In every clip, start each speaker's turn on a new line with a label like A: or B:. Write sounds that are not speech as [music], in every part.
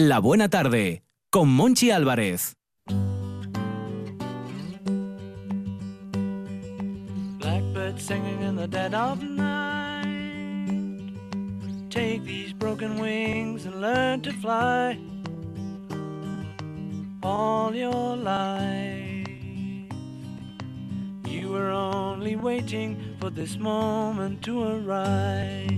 A: La Buena Tarde, con Monchi Álvarez.
B: Blackbird singing in the dead of night. Take these broken wings and learn to fly. All your life, you were only waiting for this moment to arise.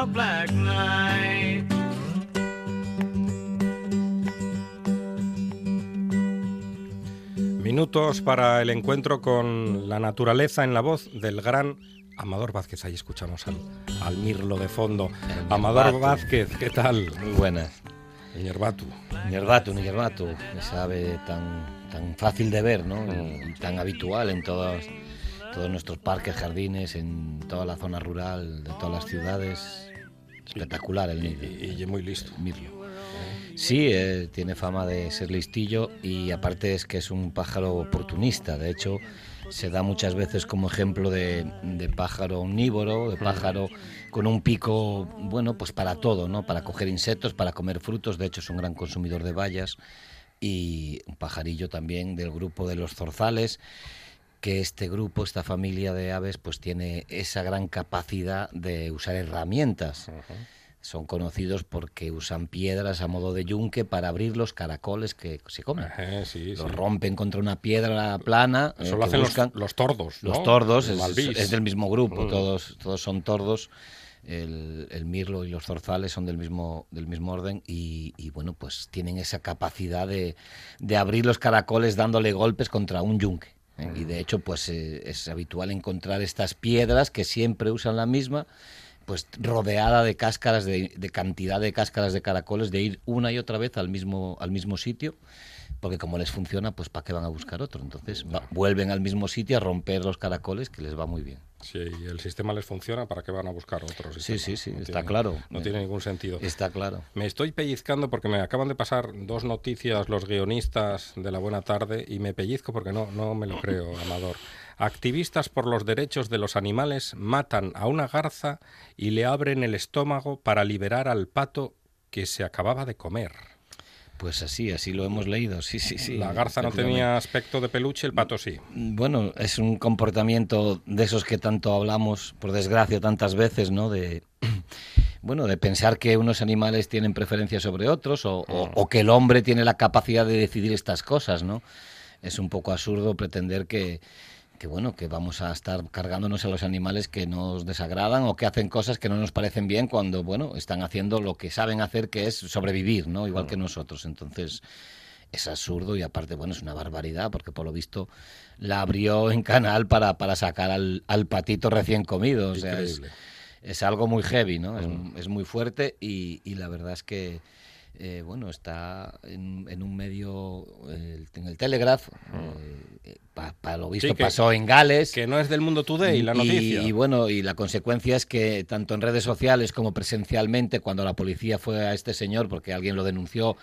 B: A black night.
C: Minutos para el encuentro con la naturaleza en la voz del gran Amador Vázquez. Ahí escuchamos al, al Mirlo de fondo. Amador
D: Batu.
C: Vázquez, ¿qué tal?
D: Muy buenas.
C: Yerbatu.
D: Nierbato, Nierbato, esa ave tan, tan fácil de ver, ¿no? Y tan habitual en todos, todos nuestros parques, jardines, en toda la zona rural, de todas las ciudades. Espectacular el nido.
C: Y, y muy listo.
D: Mirlo. Sí, eh, tiene fama de ser listillo y aparte es que es un pájaro oportunista. De hecho, se da muchas veces como ejemplo de, de pájaro omnívoro, de pájaro con un pico, bueno, pues para todo, ¿no? Para coger insectos, para comer frutos. De hecho, es un gran consumidor de bayas y un pajarillo también del grupo de los zorzales que este grupo, esta familia de aves, pues tiene esa gran capacidad de usar herramientas. Son conocidos porque usan piedras a modo de yunque para abrir los caracoles que se comen.
C: Sí, sí.
D: Los rompen contra una piedra plana. eh,
C: Eso lo
D: que
C: hacen los, los tordos.
D: los tordos, es, del mismo grupo,
C: Mm.
D: todos, todos son tordos. El, el mirlo y los zorzales son del mismo, del mismo orden y, y, bueno, pues tienen esa capacidad de, de abrir los caracoles dándole golpes contra un yunque. ¿Eh? Y de hecho, pues eh, es habitual encontrar estas piedras que siempre usan la misma, pues rodeada de cáscaras, de, de cantidad de cáscaras de caracoles, de ir una y otra vez al mismo, al mismo sitio porque como les funciona, pues ¿para qué van a buscar otro? Entonces va- vuelven al mismo sitio a romper los caracoles, que les va muy bien.
C: Si el sistema les funciona, ¿para qué van a buscar otro
D: Sí,
C: sistema?
D: sí, sí,
C: No
D: está
C: tiene-
D: claro.
C: No tiene ningún sentido.
D: Está claro.
C: Me estoy pellizcando porque me acaban de pasar dos noticias los guionistas de La Buena Tarde y me pellizco porque no, no me lo creo, [laughs] Amador. Activistas por los derechos de los animales matan a una garza y le abren el estómago para liberar al pato que se acababa de comer.
D: Pues así, así lo hemos leído, sí, sí, sí.
C: La garza no tenía aspecto de peluche, el pato sí.
D: Bueno, es un comportamiento de esos que tanto hablamos, por desgracia, tantas veces, ¿no? De, [clears throat] bueno, de pensar que unos animales tienen preferencia sobre otros o, o- o que el hombre tiene la capacidad de decidir estas cosas, ¿no? Es un poco absurdo pretender que, que bueno, que vamos a estar cargándonos a los animales que nos desagradan o que hacen cosas que no nos parecen bien cuando, bueno, están haciendo lo que saben hacer, que es sobrevivir, ¿no? Igual que nosotros. Entonces, es absurdo y aparte, bueno, es una barbaridad porque por lo visto la abrió en canal para, para sacar al, al patito recién comido. O sea, es, algo muy heavy, ¿no? Es, es muy fuerte y, y la verdad es que, eh, bueno, está en, en un medio, eh, en el Telegraph, eh, pa- para lo visto
C: Sí, que-
D: pasó en Gales.
C: Que no es del Mundo Today la noticia.
D: Y, bueno, y la consecuencia es que tanto en redes sociales como presencialmente, cuando la policía fue a este señor porque alguien lo denunció,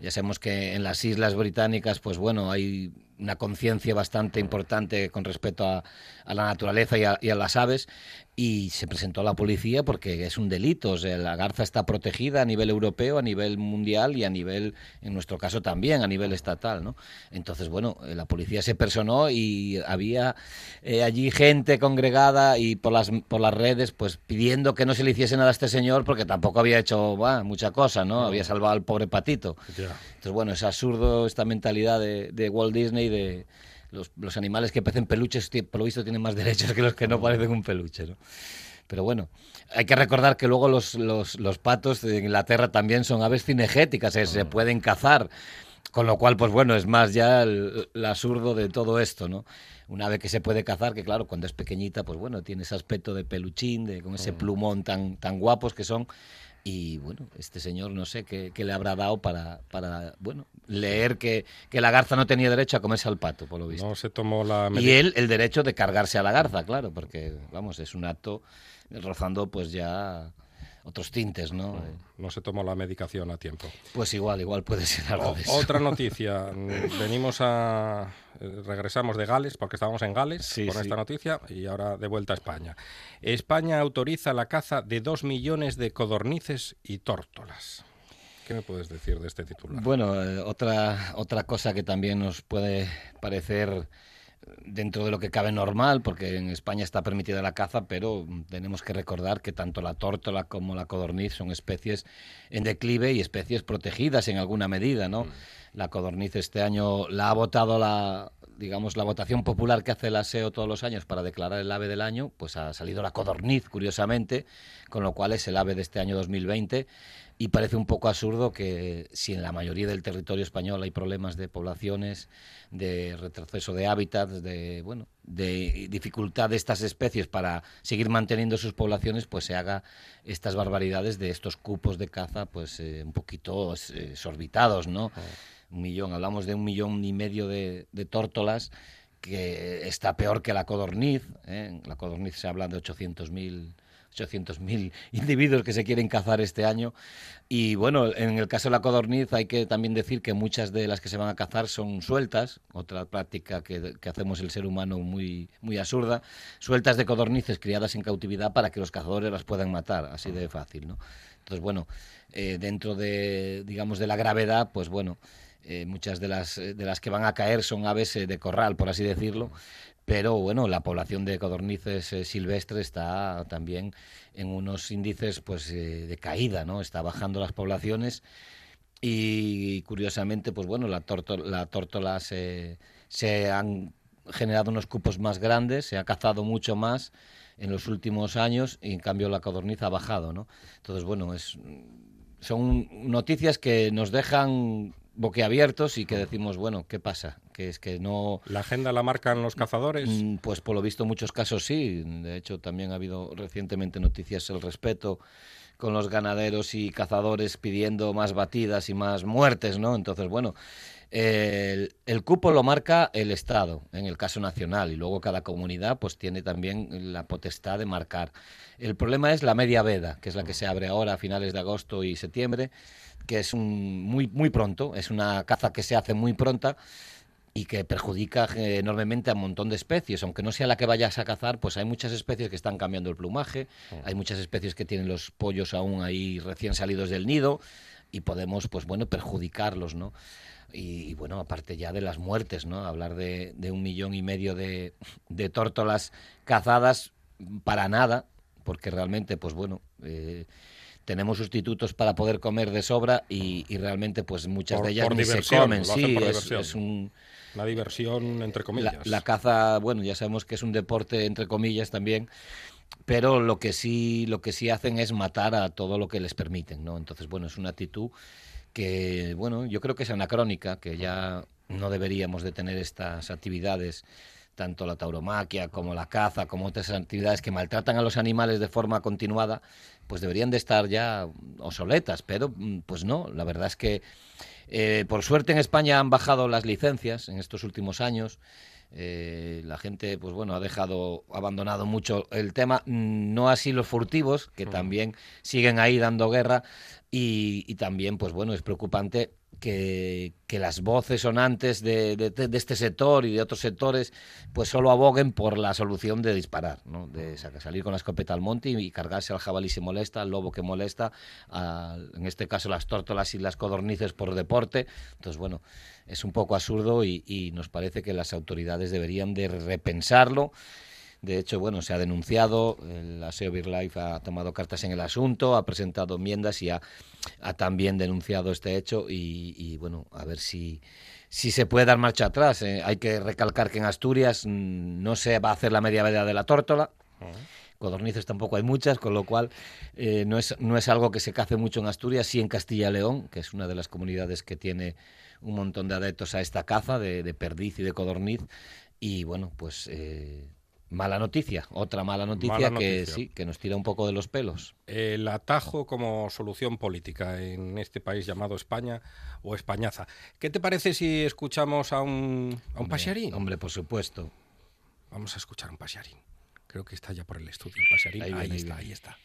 D: ya sabemos que en las islas británicas, pues bueno, hay una conciencia bastante importante con respecto a, la naturaleza y a, las aves y se presentó a la policía porque es un delito. O sea, la garza está protegida a nivel europeo, a nivel mundial y a nivel, en nuestro caso también, a nivel estatal. ¿no? Entonces, bueno, eh, la policía se personó y había eh, allí gente congregada y por las, por las redes pues pidiendo que no se le hiciese nada a este señor porque tampoco había hecho mucha cosa, ¿no? Había salvado al pobre patito. Entonces, bueno, es absurdo esta mentalidad de, de Walt Disney de los, animales que parecen peluches, por lo visto, tienen más derechos que los que no parecen un peluche, ¿no? Pero bueno, hay que recordar que luego los, los, patos de Inglaterra también son aves cinegéticas, se ah. pueden cazar. Con lo cual, pues bueno, es más ya el, absurdo de todo esto, ¿no? Una ave que se puede cazar, que claro, cuando es pequeñita, pues bueno, tiene ese aspecto de peluchín, de, con ese ah. plumón tan, tan guapos que son. Y bueno, este señor no sé qué, le habrá dado para, para bueno, leer que, que, la garza no tenía derecho a comerse al pato, por lo visto.
C: No se tomó la
D: Y él el derecho de cargarse a la garza, claro, porque, vamos, es un acto rozando pues ya otros tintes, ¿no?
C: No, se tomó la medicación a tiempo.
D: Pues igual, igual puede ser algo de eso.
C: Otra [laughs] noticia. Venimos a... Eh, regresamos de Gales, porque estábamos en Gales con esta noticia, y ahora de vuelta a España. España autoriza la caza de dos millones de codornices y tórtolas. ¿Qué me puedes decir de este titular?
D: Bueno, eh, otra, otra cosa que también nos puede parecer dentro de lo que cabe normal, porque en España está permitida la caza, pero tenemos que recordar que tanto la tórtola como la codorniz son especies en declive y especies protegidas en alguna medida, ¿no? Mm. La codorniz este año la ha votado la digamos la votación popular que hace el ASEO todos los años para declarar el ave del año, pues ha salido la codorniz, curiosamente, con lo cual es el ave de este año 2020 y parece un poco absurdo que si en la mayoría del territorio español hay problemas de poblaciones, de retroceso de hábitats, de bueno, de dificultad de estas especies para seguir manteniendo sus poblaciones, pues se haga estas barbaridades de estos cupos de caza, pues eh, un poquito eh, exorbitados, ¿no? Un millón, hablamos de un millón y medio de, de tórtolas que está peor que la codorniz. ¿eh? La codorniz se habla de 800.000 800.000 individuos que se quieren cazar este año. Y bueno, en el caso de la codorniz hay que también decir que muchas de las que se van a cazar son sueltas, otra práctica que, hacemos el ser humano muy, muy absurda, sueltas de codornices criadas en cautividad para que los cazadores las puedan matar, así de fácil, ¿no? Entonces, bueno, eh, dentro de, digamos, de la gravedad, pues bueno, eh, muchas de las, de las que van a caer son aves eh, de corral, por así decirlo, pero bueno, la población de codornices eh, silvestres está también en unos índices pues eh, de caída, ¿no? Está bajando las poblaciones y curiosamente, pues bueno, la, la tórtola se, se han generado unos cupos más grandes, se ha cazado mucho más en los últimos años y en cambio la codorniz ha bajado, ¿no? Entonces, bueno, es, son noticias que nos dejan boquiabiertos y que decimos, bueno, ¿qué pasa? Que es que no...
C: ¿La agenda la marcan los cazadores? Mm,
D: pues por lo visto en muchos casos sí. De hecho, también ha habido recientemente noticias el respeto con los ganaderos y cazadores pidiendo más batidas y más muertes, ¿no? Entonces, bueno, el, el, cupo lo marca el Estado, en el caso nacional, y luego cada comunidad pues tiene también la potestad de marcar. El problema es la media veda, que es la que se abre ahora a finales de agosto y septiembre, que es un, muy, muy pronto, es una caza que se hace muy pronta y que perjudica eh, enormemente a un montón de especies. Aunque no sea la que vayas a cazar, pues hay muchas especies que están cambiando el plumaje, hay muchas especies que tienen los pollos aún ahí recién salidos del nido y podemos, pues bueno, perjudicarlos, ¿no? Y, bueno, aparte ya de las muertes, ¿no? Hablar de, un millón y medio de, de, tórtolas cazadas para nada, porque realmente, pues bueno, eh, tenemos sustitutos para poder comer de sobra y, realmente pues muchas de ellas ni se comen. Sí, es, un...
C: La diversión entre comillas.
D: La, caza, bueno, ya sabemos que es un deporte entre comillas también, pero lo que sí, lo que sí hacen es matar a todo lo que les permiten, ¿no? Entonces, bueno, es una actitud que, bueno, yo creo que es anacrónica, que ya no deberíamos de tener estas actividades tanto la tauromaquia como la caza, como otras actividades que maltratan a los animales de forma continuada, pues deberían de estar ya obsoletas, pero mm, pues no, la verdad es que eh, por suerte en España han bajado las licencias en estos últimos años. Eh, la gente, pues bueno, ha dejado, abandonado mucho el tema, no así los furtivos, que también siguen ahí dando guerra, y, y también, pues bueno, es preocupante que, que las voces sonantes de, de, este sector y de otros sectores pues solo aboguen por la solución de disparar, ¿no? de salir con la escopeta al monte y, cargarse al jabalí si molesta, al lobo que molesta, a, en este caso las tórtolas y las codornices por deporte. Entonces, bueno, es un poco absurdo y nos parece que las autoridades deberían de repensarlo de hecho, bueno, se ha denunciado, la SEO BirdLife ha tomado cartas en el asunto, ha presentado enmiendas y ha, también denunciado este hecho y, bueno, a ver si, si se puede dar marcha atrás. Eh. Hay que recalcar que en Asturias mm, no se va a hacer la media veda de la tórtola. Codornices tampoco hay muchas, con lo cual eh, no, es, no es algo que se cace mucho en Asturias, sí en Castilla y León, que es una de las comunidades que tiene un montón de adeptos a esta caza de, perdiz y de codorniz. Y bueno, pues eh, Mala noticia, otra mala noticia, que sí, que nos tira un poco de los pelos.
C: El atajo como solución política en este país llamado España o Españaza. ¿Qué te parece si escuchamos a un, a un
D: hombre, Hombre, por supuesto.
C: Vamos a escuchar a un pasiarín. Creo que está ya por el estudio el Ahí, ahí está, ahí está.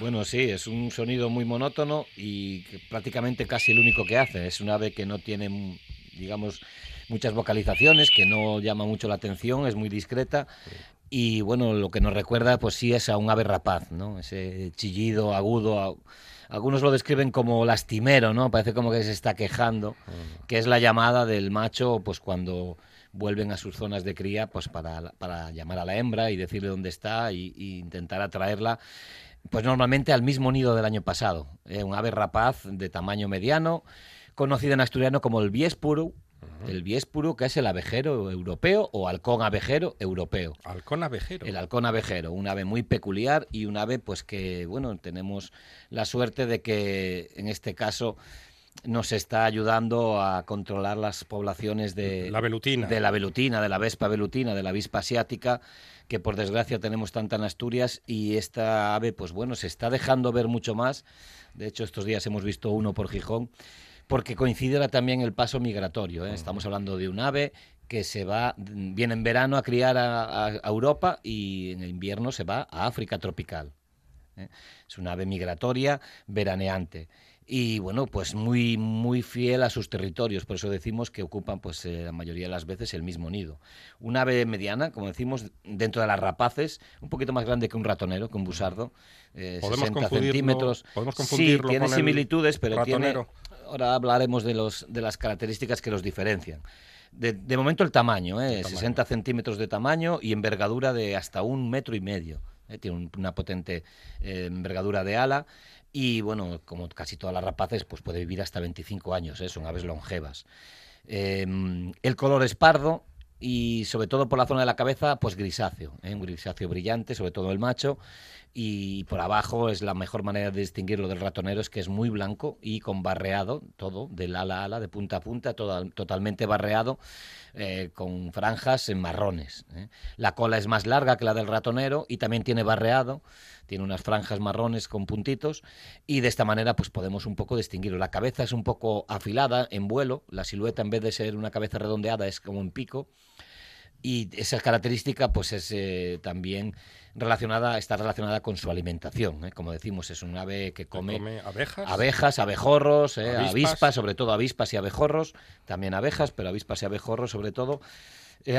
D: Bueno, sí, es un sonido muy monótono y prácticamente casi el único que hace. Es un ave que no tiene, digamos, muchas vocalizaciones, que no llama mucho la atención, es muy discreta. Y bueno, lo que nos recuerda, pues sí, es a un ave rapaz, ¿no? Ese chillido agudo. Algunos lo describen como lastimero, ¿no? Parece como que se está quejando, que es la llamada del macho, pues cuando vuelven a sus zonas de cría pues para, para llamar a la hembra y decirle dónde está y, y intentar atraerla pues normalmente al mismo nido del año pasado. ¿eh? un ave rapaz de tamaño mediano, conocido en asturiano como el biespuro, el biespuro, que es el abejero europeo o halcón abejero europeo.
C: Halcón abejero.
D: El halcón abejero, un ave muy peculiar y un ave pues que, bueno, tenemos la suerte de que en este caso nos está ayudando a controlar las poblaciones de
C: la velutina,
D: de la velutina, de la vespa velutina, de la avispa asiática, que por desgracia tenemos tanta en Asturias y esta ave, pues bueno, se está dejando ver mucho más. De hecho, estos días hemos visto uno por Gijón, porque coincide también el paso migratorio. ¿eh? Estamos hablando de un ave que se va, viene en verano a criar a, Europa y en invierno se va a África tropical. ¿eh? Es una ave migratoria veraneante y bueno, pues muy, muy fiel a sus territorios, por eso decimos que ocupan pues eh, la mayoría de las veces el mismo nido. Un ave mediana, como decimos, dentro de las rapaces, un poquito más grande que un ratonero, que un busardo, eh, 60 centímetros.
C: ¿Podemos confundirlo
D: sí, tiene similitudes, pero tiene... Ahora hablaremos de, los, de las características que los diferencian. De, de momento el tamaño, eh, 60 centímetros de tamaño y envergadura de hasta un metro y medio. Eh, tiene una potente eh, envergadura de ala y bueno, como casi todas las rapaces, pues puede vivir hasta 25 años, ¿eh? son aves longevas. Em, el color es pardo y sobre todo por la zona de la cabeza, pues grisáceo, ¿eh? un grisáceo brillante, sobre todo el macho, y por abajo es la mejor manera de distinguirlo del ratonero, es que es muy blanco y con barreado, todo, de ala a ala, de punta a punta, todo, totalmente barreado, eh, con franjas en marrones. ¿eh? La cola es más larga que la del ratonero y también tiene barreado, tiene unas franjas marrones con puntitos y de esta manera pues podemos un poco distinguirlo. La cabeza es un poco afilada en vuelo, la silueta en vez de ser una cabeza redondeada es como en pico y esa característica pues es eh, también relacionada está relacionada con su alimentación ¿eh? como decimos es un ave que come,
C: abejas
D: abejas abejorros eh, avispas. sobre todo avispas y abejorros también abejas pero avispas y abejorros sobre todo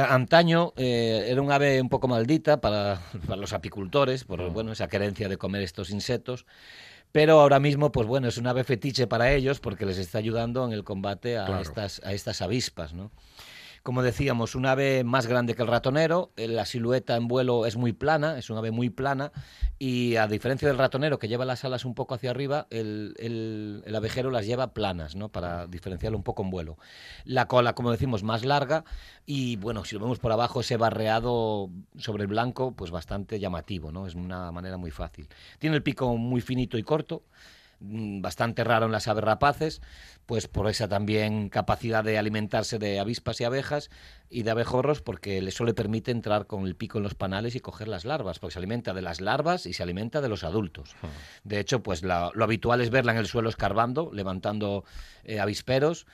D: antaño era un ave un poco maldita para, los apicultores por mm. bueno esa querencia de comer estos insectos pero ahora mismo, pues bueno, es un ave fetiche para ellos porque les está ayudando en el combate a, estas, a estas avispas, ¿no? Como decíamos, un ave más grande que el ratonero, eh, la silueta en vuelo es muy plana, es un ave muy plana, y a diferencia del ratonero que lleva las alas un poco hacia arriba, el, el, abejero las lleva planas, ¿no? Para diferenciarlo un poco en vuelo. La cola, como decimos, más larga, y bueno, si lo vemos por abajo, ese barreado sobre el blanco, pues bastante llamativo, ¿no? Es una manera muy fácil. Tiene el pico muy finito y corto, bastante raro en las aves rapaces, pues por esa también capacidad de alimentarse de avispas y abejas y de abejorros, porque le solo permite entrar con el pico en los panales y coger las larvas, porque se alimenta de las larvas y se alimenta de los adultos. De hecho, pues la- lo habitual es verla en el suelo escarbando, levantando eh, avisperos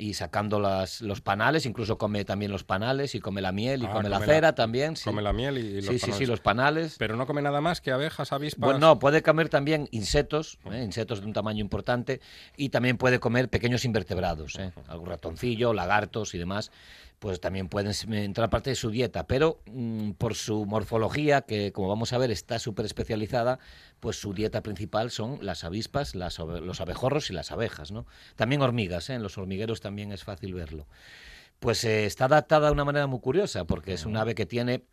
D: y sacando las, los panales, incluso come también los panales y come la miel y
C: Ah,
D: come la
C: come la-
D: cera también. Sí.
C: Come la miel y, y los
D: sí, sí, sí,
C: panales.
D: los panales.
C: Pero no come nada más que abejas, avispas.
D: Bueno, no, puede comer también insectos, ¿eh? insectos de un tamaño importante, y también puede comer pequeños invertebrados, ¿eh? algún ratoncillo, lagartos y demás, pues también pueden s- entrar parte de su dieta, pero mm, por su morfología, que como vamos a ver está súper especializada, pues su dieta principal son las avispas, las los abejorros y las abejas, ¿no? También hormigas, ¿eh? en los hormigueros también es fácil verlo. Pues eh, está adaptada de una manera muy curiosa, porque es un ave que tiene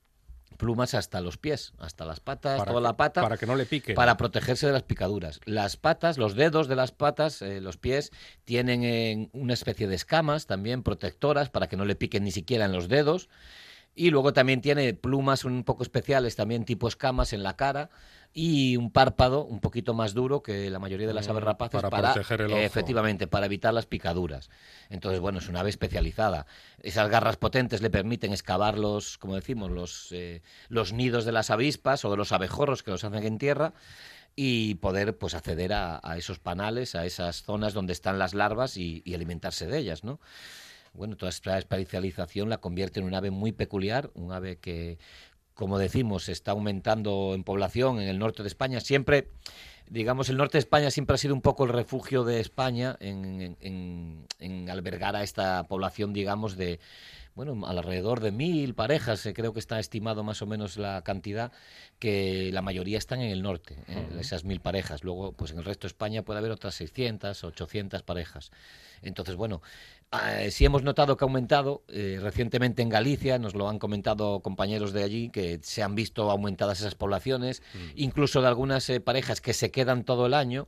D: plumas hasta los pies, hasta las patas,
C: para
D: toda
C: que-
D: la pata
C: Para que no le pique.
D: para protegerse de las picaduras. Las patas, los dedos de las patas, eh, los pies, tienen eh, una especie de escamas también protectoras para que no le piquen ni siquiera en los dedos. Y luego también tiene plumas un poco especiales, también tipo escamas en la cara y un párpado un poquito más duro que la mayoría de las
C: Mm,
D: aves rapaces
C: para proteger el ojo.
D: efectivamente para evitar las picaduras. Entonces, bueno, es una ave especializada. Esas garras potentes le permiten excavar los, como decimos, los, eh, los nidos de las avispas o de los abejorros que los hacen en tierra y poder pues acceder a, a esos panales, a esas zonas donde están las larvas y, y alimentarse de ellas, ¿no? Bueno, toda esta especialización la convierte en un ave muy peculiar, un ave que, como decimos, está aumentando en población en el norte de España. Siempre, digamos, el norte de España siempre ha sido un poco el refugio de España en, en- en- en albergar a esta población, digamos, de, bueno, alrededor de mil parejas, eh, creo que está estimado más o menos la cantidad, que la mayoría están en el norte, eh, esas mil parejas. Luego, pues en el resto de España puede haber otras 600, 800 parejas. Entonces, bueno, eh, sí hemos notado que ha aumentado eh, recientemente en Galicia, nos lo han comentado compañeros de allí, que se han visto aumentadas esas poblaciones, incluso de algunas eh, parejas que se quedan todo el año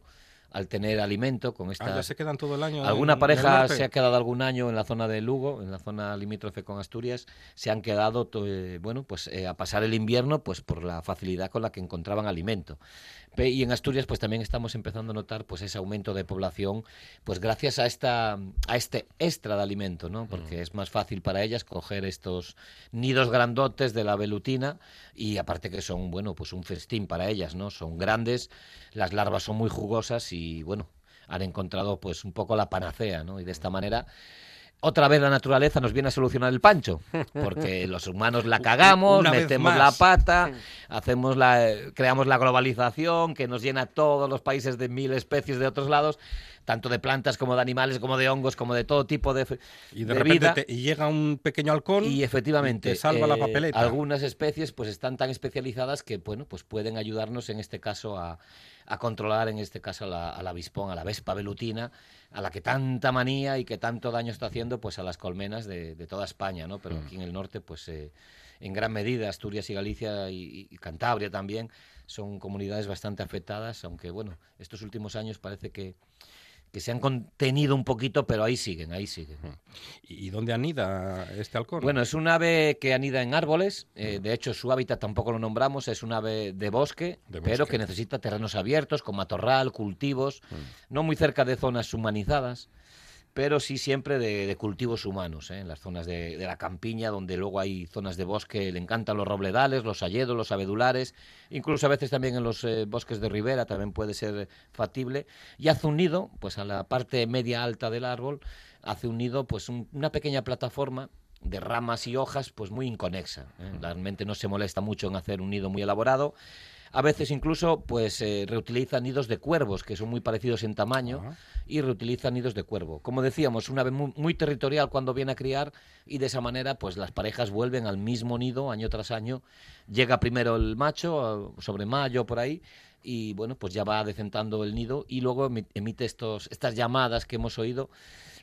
D: al tener alimento con esta...
C: Ah, ya se quedan todo el año.
D: Alguna
C: en
D: pareja se ha quedado algún año en la zona de Lugo, en la zona limítrofe con Asturias, se han quedado, eh, bueno, pues eh, a pasar el invierno, pues por la facilidad con la que encontraban alimento. Y en Asturias, pues también estamos empezando a notar, pues ese aumento de población, pues gracias a esta, a este extra de alimento, ¿no? Porque es más fácil para ellas coger estos nidos grandotes de la velutina y aparte que son, bueno, pues un festín para ellas, ¿no? Son grandes, las larvas son muy jugosas y, bueno, han encontrado pues un poco la panacea, ¿no? Y de esta manera otra vez la naturaleza nos viene a solucionar el pancho, porque [laughs] los humanos la cagamos,
C: Una
D: metemos la pata, hacemos la, eh, creamos la globalización que nos llena a todos los países de mil especies de otros lados, tanto de plantas como de animales, como de hongos, como de todo tipo de,
C: Y de,
D: de
C: repente
D: vida.
C: te- y llega un pequeño halcón
D: Y efectivamente,
C: y te salva la
D: eh,
C: papeleta.
D: algunas especies pues están tan especializadas que bueno, pues pueden ayudarnos en este caso a, a controlar en este caso a la, al avispón, a la vespa velutina, a la que tanta manía y que tanto daño está haciendo pues a las colmenas de, de toda España, ¿no? Pero
C: Mm.
D: aquí en el norte pues eh, en gran medida Asturias y Galicia y, y Cantabria también son comunidades bastante afectadas, aunque bueno, estos últimos años parece que que se han contenido un poquito, pero ahí siguen, ahí siguen.
C: ¿Y dónde anida este halcón?
D: Bueno, es un ave que anida en árboles. eh, de hecho, su hábitat tampoco lo nombramos. Es un ave de bosque,
C: De
D: pero que necesita terrenos abiertos, con matorral, cultivos, no muy cerca de zonas humanizadas, pero sí siempre de, de cultivos humanos, ¿eh? en las zonas de, de la campiña, donde luego hay zonas de bosque. Le encantan los robledales, los hayedos, los abedulares, incluso a veces también en los eh, bosques de ribera también puede ser factible. Y hace un nido, pues a la parte media alta del árbol, hace un nido, pues un- una pequeña plataforma de ramas y hojas, pues muy inconexa. ¿eh? Realmente no se molesta mucho en hacer un nido muy elaborado. A veces incluso pues eh, reutiliza nidos de cuervos, que son muy parecidos en tamaño, y reutiliza nidos de cuervo. Como decíamos, una ave muy, muy territorial cuando viene a criar y de esa manera pues las parejas vuelven al mismo nido año tras año. Llega primero el macho, sobre mayo por ahí, y bueno, pues ya va decentando el nido y luego emi- emite estos, estas llamadas que hemos oído.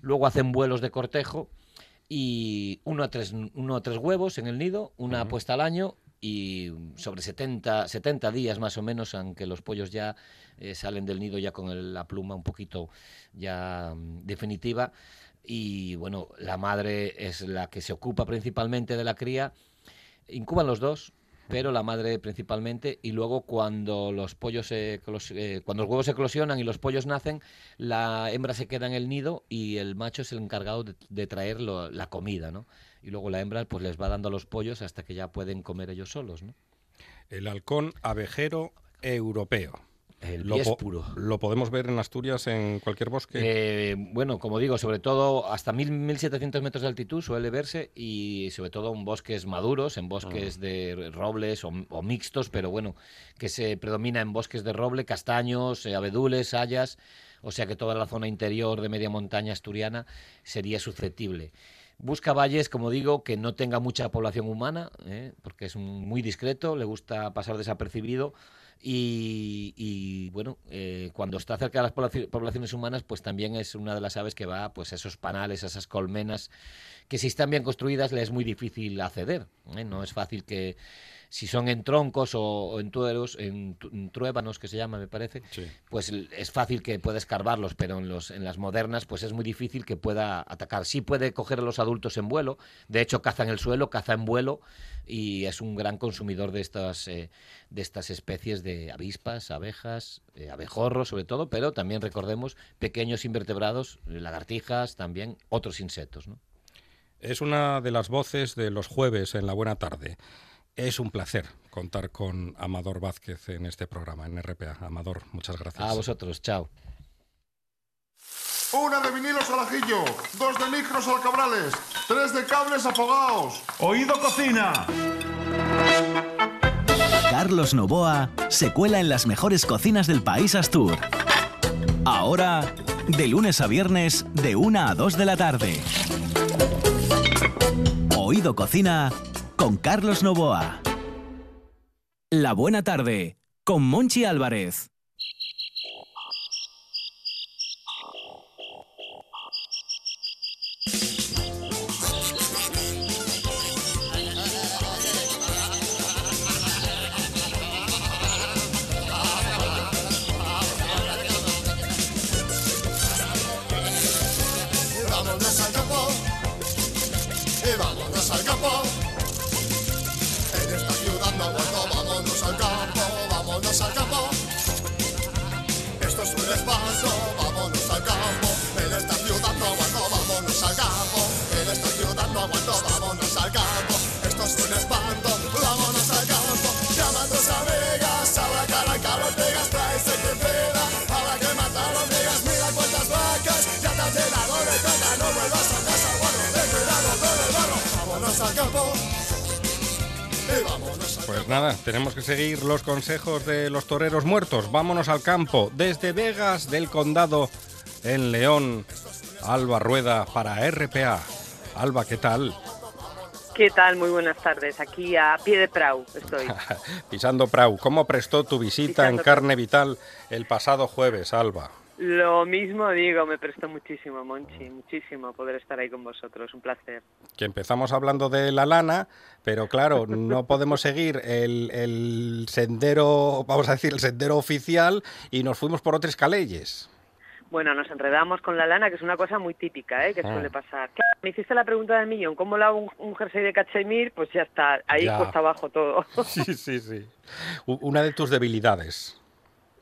D: Luego hacen vuelos de cortejo y uno a tres, uno a tres huevos en el nido, una puesta al año y sobre 70, 70 días más o menos, aunque los pollos ya eh, salen del nido ya con el- la pluma un poquito ya mm, definitiva. Y bueno, la madre es la que se ocupa principalmente de la cría. Incuban los dos, pero la madre principalmente. Y luego cuando los pollos, eh, cuando los huevos eclosionan y los pollos nacen, la hembra se queda en el nido y el macho es el encargado de, traer la comida, ¿no? Y luego la hembra pues les va dando a los pollos hasta que ya pueden comer ellos solos, ¿no?
C: El halcón abejero europeo.
D: El
C: Lo, po-
D: biespuro.
C: lo podemos ver en Asturias en cualquier bosque.
D: Eh, bueno, como digo, sobre todo hasta 1000, 1700 metros de altitud suele verse y sobre todo en bosques maduros, en bosques de robles o, o mixtos, pero bueno, que se predomina en bosques de roble, castaños, eh, abedules, hayas, o sea que toda la zona interior de media montaña asturiana sería susceptible. Busca valles, como digo, que no tenga mucha población humana, ¿eh? porque es muy discreto, le gusta pasar desapercibido y, bueno, eh, cuando está cerca de las poblaci- poblaciones humanas, pues también es una de las aves que va pues a esos panales, a esas colmenas, que si están bien construidas le es muy difícil acceder. ¿eh? No es fácil que, si son en troncos o, o en tueros, en, en truébanos que se llama, me parece,
C: Sí.
D: pues es fácil que pueda escarbarlos, pero en, los, en las modernas pues es muy difícil que pueda atacar. Sí puede coger a los adultos en vuelo, de hecho caza en el suelo, caza en vuelo y es un gran consumidor de estas, eh, de estas especies de avispas, abejas, eh, abejorros sobre todo, pero también recordemos pequeños invertebrados, eh, lagartijas, también otros insectos. ¿no?
C: Es una de las voces de los jueves en la buena tarde. Es un placer contar con Amador Vázquez en este programa, en RPA. Amador, muchas gracias.
D: A vosotros, chao.
E: Una de vinilos al ajillo, dos de micros al cabrales, tres de cables afogados.
F: Oído cocina.
A: Carlos Novoa se cuela en las mejores cocinas del país Astur. Ahora, de lunes a viernes, de 1 a 2 de la tarde. Oído Cocina con Carlos Novoa. La buena tarde con Monchi Álvarez.
G: Vámonos al vámonos al campo.
C: Pues nada, tenemos que seguir los consejos de los toreros muertos. Vámonos al campo. Desde Vegas del Condado, en León, Alba Rueda para RPA. Alba, ¿qué tal?
H: ¿Qué tal? Muy buenas tardes. Aquí a pie de Prau estoy. [laughs]
C: Pisando Prau, ¿cómo prestó tu visita
H: Pisando
C: en Carne Vital el pasado jueves, Alba?
H: Lo mismo digo, me prestó muchísimo, Monchi, muchísimo poder estar ahí con vosotros. Un placer.
C: Que empezamos hablando de la lana, pero claro, [laughs] no podemos seguir el, el sendero, vamos a decir, el sendero oficial y nos fuimos por otras calles.
H: Bueno, nos enredamos con la lana, que es una cosa muy típica, ¿eh? que
C: Ah.
H: suele pasar. Claro, Me hiciste la pregunta del millón, ¿cómo lavo un, un jersey de cachemir? Pues ya está, ahí
C: Ya.
H: cuesta abajo todo. [laughs]
C: Sí, sí, sí. Una de tus debilidades.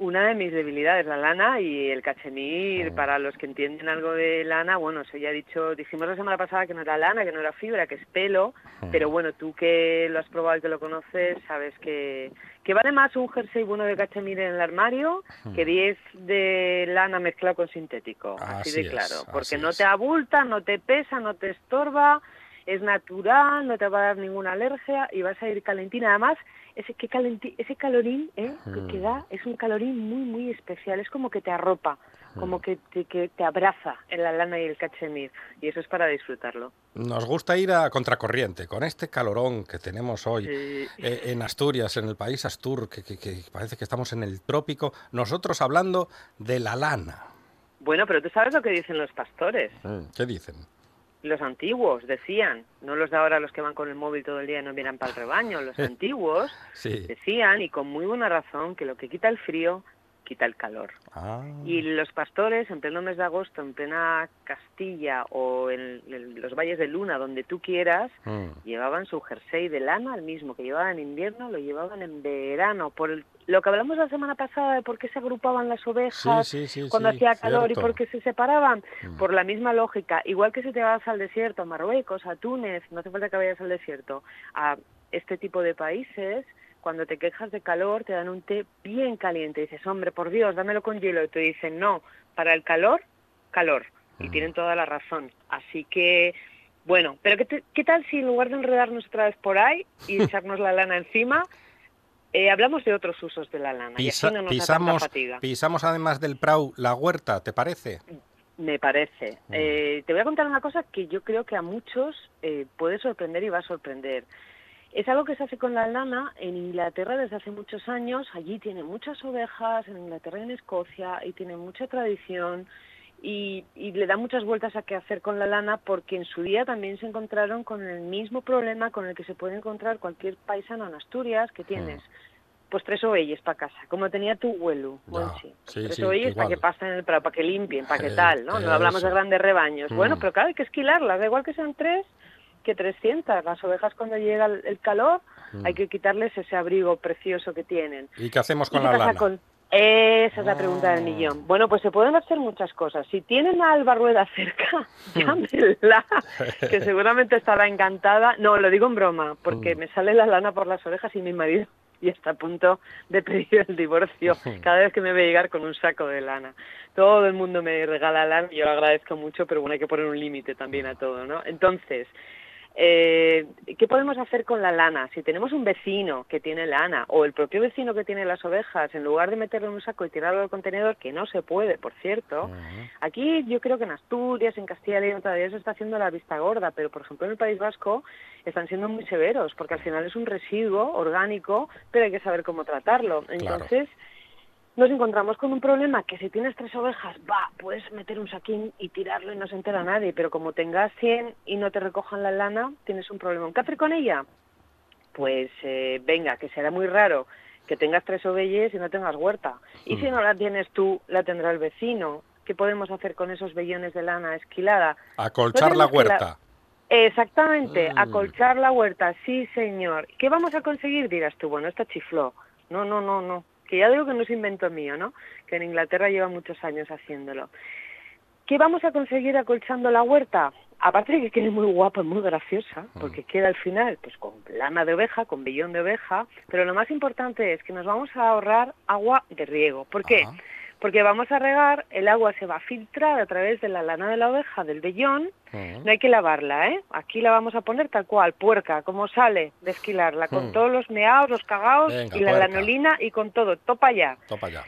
H: Una de mis debilidades, la lana y el cachemir, para los que entienden algo de lana, bueno, se ya ha dicho, dijimos la semana pasada que no era lana, que no era fibra, que es pelo, pero bueno, tú que lo has probado y que lo conoces, sabes que, que vale más un jersey bueno de cachemir en el armario que 10 de lana mezclado con sintético, así.
C: Así
H: de
C: es,
H: claro, porque no
C: es.
H: te abulta, no te pesa, no te estorba, es natural, no te va a dar ninguna alergia y vas a ir calentina. Además, ese, qué calenti- ese calorín ¿eh? que- que da es un calorín muy, muy especial. Es como que te arropa, como que te, que te abraza en la lana y el cachemir. Y eso es para disfrutarlo.
C: Nos gusta ir a contracorriente con este calorón que tenemos hoy
H: Sí.
C: eh, en Asturias, en el país Astur, que, que- que parece que estamos en el trópico. Nosotros hablando de la lana.
H: Bueno, pero tú sabes lo que dicen los pastores.
C: ¿Qué dicen?
H: Los antiguos decían, no los de ahora los que van con el móvil todo el día y no miran para el rebaño, los [laughs] antiguos
C: Sí.
H: decían, y con muy buena razón, que lo que quita el frío, quita el calor.
C: Ah.
H: Y los pastores, en pleno mes de agosto, en plena Castilla o en, en los valles de Luna, donde tú quieras,
C: Mm.
H: llevaban su jersey de lana, el mismo que llevaban en invierno, lo llevaban en verano. Por el- lo que hablamos la semana pasada de por qué se agrupaban las ovejas
C: Sí, sí, sí,
H: cuando hacía calor
C: cierto.
H: y por qué se separaban,
C: Mm.
H: por la misma lógica. Igual que si te vas al desierto, a Marruecos, a Túnez, no hace falta que vayas al desierto, a este tipo de países, cuando te quejas de calor te dan un té bien caliente. Y dices, hombre, por Dios, dámelo con hielo. Y te dicen, no, para el calor, calor. Y tienen toda la razón. Así que, bueno, pero ¿qué, te- qué tal si en lugar de enredarnos otra vez por ahí y [laughs] echarnos la lana encima, eh, hablamos de otros usos de la lana? y así no nos
C: pisamos,
H: fatiga.
C: pisamos además del Prau la huerta, ¿te parece?
H: Me parece. Eh, te voy a contar una cosa que yo creo que a muchos eh, puede sorprender y va a sorprender. Es algo que se hace con la lana en Inglaterra desde hace muchos años. Allí tienen muchas ovejas, en Inglaterra y en Escocia, y tienen mucha tradición. Y, y le dan muchas vueltas a qué hacer con la lana porque en su día también se encontraron con el mismo problema con el que se puede encontrar cualquier paisano en Asturias, que tienes pues tres ovejas para casa, como tenía tu abuelo,
C: sí,
H: tres
C: sí,
H: ovejas para que pasen en el prado, para que limpien, para que
C: Eh,
H: tal, ¿no? No hablamos de grandes rebaños.
C: Mm.
H: Bueno, pero claro, hay que esquilarlas, da igual que sean tres que 300. Las ovejas cuando llega el, calor
C: Mm.
H: hay que quitarles ese abrigo precioso que tienen.
C: ¿Y qué hacemos
H: ¿Y
C: con la lana?
H: con- Esa es la pregunta del
C: Ah.
H: millón. Bueno, pues se pueden hacer muchas cosas. Si tienen a Alba Rueda cerca, [laughs] llámenla, que [laughs] seguramente estará encantada. No, lo digo en broma, porque
C: Mm.
H: me sale la lana por las orejas y mi marido y está a punto de pedir el divorcio [laughs] cada vez que me ve llegar con un saco de lana. Todo el mundo me regala lana y yo lo agradezco mucho, pero bueno, hay que poner un límite también a todo, ¿no? Entonces, eh, ¿qué podemos hacer con la lana? Si tenemos un vecino que tiene lana o el propio vecino que tiene las ovejas, en lugar de meterlo en un saco y tirarlo al contenedor, que no se puede, por cierto, aquí yo creo que en Asturias, en Castilla y León todavía se está haciendo la vista gorda, pero por ejemplo en el País Vasco están siendo muy severos, porque al final es un residuo orgánico, pero hay que saber cómo tratarlo. Entonces, nos encontramos con un problema que si tienes tres ovejas, va, puedes meter un saquín y tirarlo y no se entera nadie, pero como tengas 100 y no te recojan la lana, tienes un problema. ¿Qué hacer con ella? Pues eh, venga, que será muy raro que tengas tres ovejas y no tengas huerta. Y si no la tienes tú, la tendrá el vecino. ¿Qué podemos hacer con esos vellones de lana esquilada?
C: Acolchar
H: No la-
C: huerta.
H: Exactamente,
C: Mm.
H: acolchar la huerta, sí señor. ¿Qué vamos a conseguir? Dirás tú, bueno, esta chifló. No, no, no, no. Que ya digo que no es invento mío, ¿no? Que en Inglaterra lleva muchos años haciéndolo. ¿Qué vamos a conseguir acolchando la huerta? Aparte de que quede muy guapa y muy graciosa, porque queda al final pues con lana de oveja, con vellón de oveja, pero lo más importante es que nos vamos a ahorrar agua de riego. ¿Por qué?
C: Ajá.
H: Porque vamos a regar, el agua se va a filtrar a través de la lana de la oveja, del vellón, no hay que lavarla, ¿eh? Aquí la vamos a poner tal cual, puerca, como sale de esquilarla, con
C: Hmm.
H: todos los meados, los cagaos
C: Venga,
H: y la
C: puerca.
H: lanolina y con todo, topa ya.
C: Topa ya.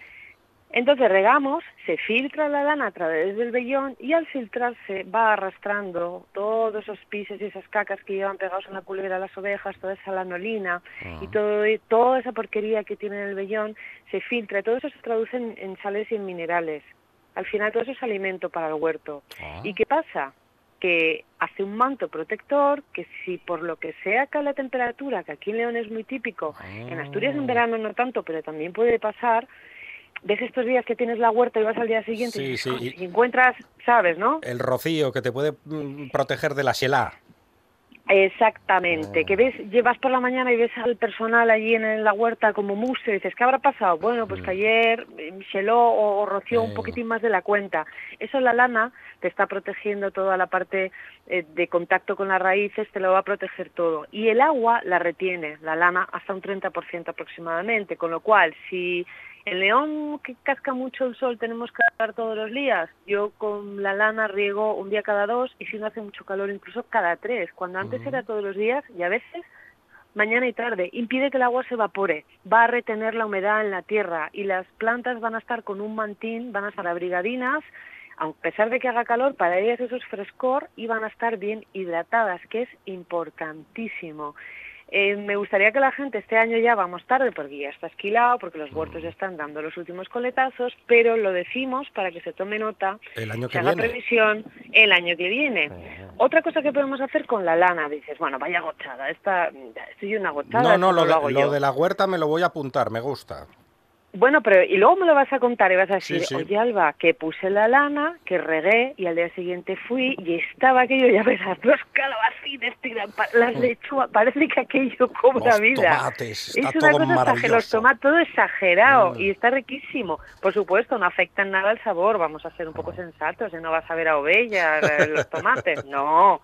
H: Entonces regamos, se filtra la lana a través del vellón y al filtrarse va arrastrando todos esos pises y esas cacas que llevan pegados en la culebra las ovejas, toda esa lanolina y todo, y toda esa porquería que tiene en el vellón se filtra y todo eso se traduce en, en sales y en minerales. Al final todo eso es alimento para el huerto.
C: Ah.
H: ¿Y qué pasa? Que hace un manto protector que si por lo que sea cae la temperatura, que aquí en León es muy típico, en Asturias en verano no tanto, pero también puede pasar, ves estos días que tienes la huerta y vas al día siguiente
C: Sí,
H: y,
C: sí,
H: "Joder,
C: y-
H: encuentras, sabes, ¿no?
C: El rocío que te puede mm, proteger de la xelá.
H: Exactamente,
C: Oh.
H: que ves, llevas por la mañana y ves al personal allí en la huerta como muse y dices, ¿qué habrá pasado? Bueno, pues que ayer eh, micheló o, o roció un
C: Mm. Eh.
H: poquitín más de la cuenta. Eso la lana te está protegiendo toda la parte eh, de contacto con las raíces, te lo va a proteger todo. Y el agua la retiene, la lana, hasta un 30% aproximadamente, con lo cual si en León que casca mucho el sol tenemos que regar todos los días. Yo con la lana riego un día cada dos y si no hace mucho calor incluso cada tres. Cuando antes era todos los días y a veces mañana y tarde. Impide que el agua se evapore. Va a retener la humedad en la tierra y las plantas van a estar con un mantín, van a estar abrigadinas. A pesar de que haga calor, para ellas eso es frescor y van a estar bien hidratadas, que es importantísimo. Eh, me gustaría que la gente este año ya vamos tarde porque ya está esquilado, porque los huertos ya están dando los últimos coletazos, pero lo decimos para que se tome nota,
C: El año
H: se
C: que
H: haga
C: viene.
H: previsión el año que viene. Otra cosa que podemos hacer con la lana, dices, bueno, vaya gochada, esta, estoy una gochada,
C: No, no, lo, de, lo de la huerta me lo voy a apuntar, me gusta.
H: Bueno, pero y luego me lo vas a contar y vas a decir,
C: Sí, sí.
H: oye Alba, que puse la lana, que regué y al día siguiente fui y estaba aquello, ya verás, los calabacines tiran, pa- las lechugas, parece que aquello cobra
C: Los
H: vida.
C: tomates,
H: es una cosa exager- los tomates todo exagerado
C: Mm.
H: y está riquísimo. Por supuesto, no afectan nada al sabor, vamos a ser un poco
C: Mm.
H: sensatos, no vas a ver a ovejas eh, los [laughs] tomates, no.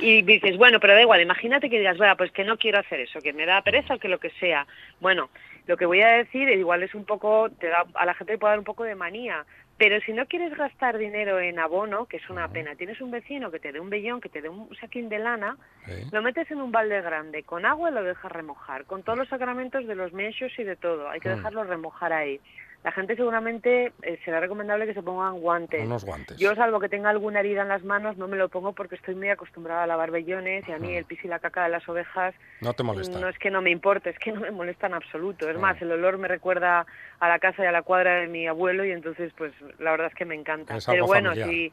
H: Y dices, bueno, pero da igual, imagínate que digas, bueno, pues que no quiero hacer eso, que me da pereza o que lo que sea. Bueno, lo que voy a decir igual es un poco, te da, a la gente le puede dar un poco de manía, pero si no quieres gastar dinero en abono, que es una pena, tienes un vecino que te dé un vellón, que te dé un saquín de lana,
C: ¿eh?
H: lo metes en un balde grande con agua y lo dejas remojar, con todos los sacramentos de los mechos y de todo. Hay que
C: Mm.
H: dejarlo remojar ahí. La gente seguramente eh, será recomendable que se pongan guantes.
C: Unos guantes.
H: Yo, salvo que tenga alguna herida en las manos, no me lo pongo porque estoy muy acostumbrada a lavar vellones y a mí el pis y la caca de las ovejas
C: No te molesta.
H: no es que no me importe, es que no me molesta en absoluto. Es
C: Ah.
H: más, el olor me recuerda a la casa y a la cuadra de mi abuelo y entonces, pues, la verdad es que me encanta.
C: Es
H: Pero bueno,
C: familiar.
H: si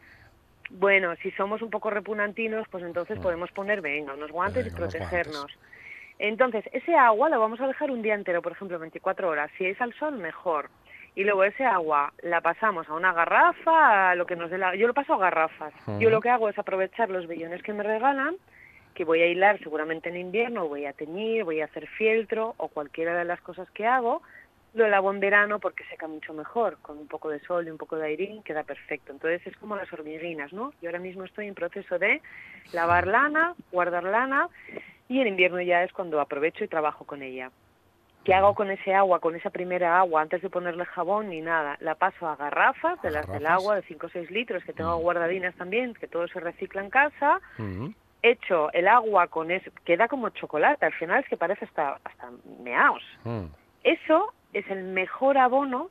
H: bueno, si somos un poco repugnantinos, pues entonces podemos poner, venga, unos guantes
C: Mm. Venga,
H: y protegernos.
C: guantes.
H: Entonces, ese agua lo vamos a dejar un día entero, por ejemplo, 24 horas. Si es al sol, mejor. Y luego ese agua la pasamos a una garrafa, a lo que nos dé la... Yo lo paso a garrafas. Yo lo que hago es aprovechar los vellones que me regalan, que voy a hilar seguramente en invierno, voy a teñir, voy a hacer fieltro o cualquiera de las cosas que hago. Lo lavo en verano porque seca mucho mejor, con un poco de sol y un poco de airín queda perfecto. Entonces es como las hormiguinas, ¿no? Yo ahora mismo estoy en proceso de lavar lana, guardar lana y en invierno ya es cuando aprovecho y trabajo con ella. ¿Qué hago con ese agua, con esa primera agua, antes de ponerle jabón ni nada? La paso a garrafas, de
C: ¿A
H: las del agua, de 5 o 6 litros, que tengo guardadinas también, que todo se recicla en casa.
C: Ujú.
H: Echo el agua con eso, queda como chocolate, al final es que parece hasta, hasta meaos.
C: Mm.
H: Eso es el mejor abono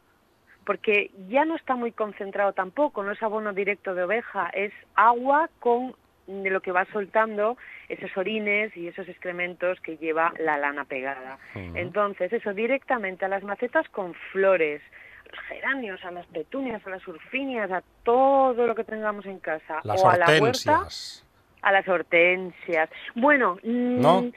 H: porque ya no está muy concentrado tampoco, no es abono directo de oveja, es agua con de lo que va soltando esos orines y esos excrementos que lleva la lana pegada. Entonces, eso directamente a las macetas con flores, a los geranios, a las petunias, a las urfinias, a todo lo que tengamos en casa.
C: Las
H: o a la huerta,
C: hortensias.
H: a las hortensias. Bueno, mm,
C: ¿No?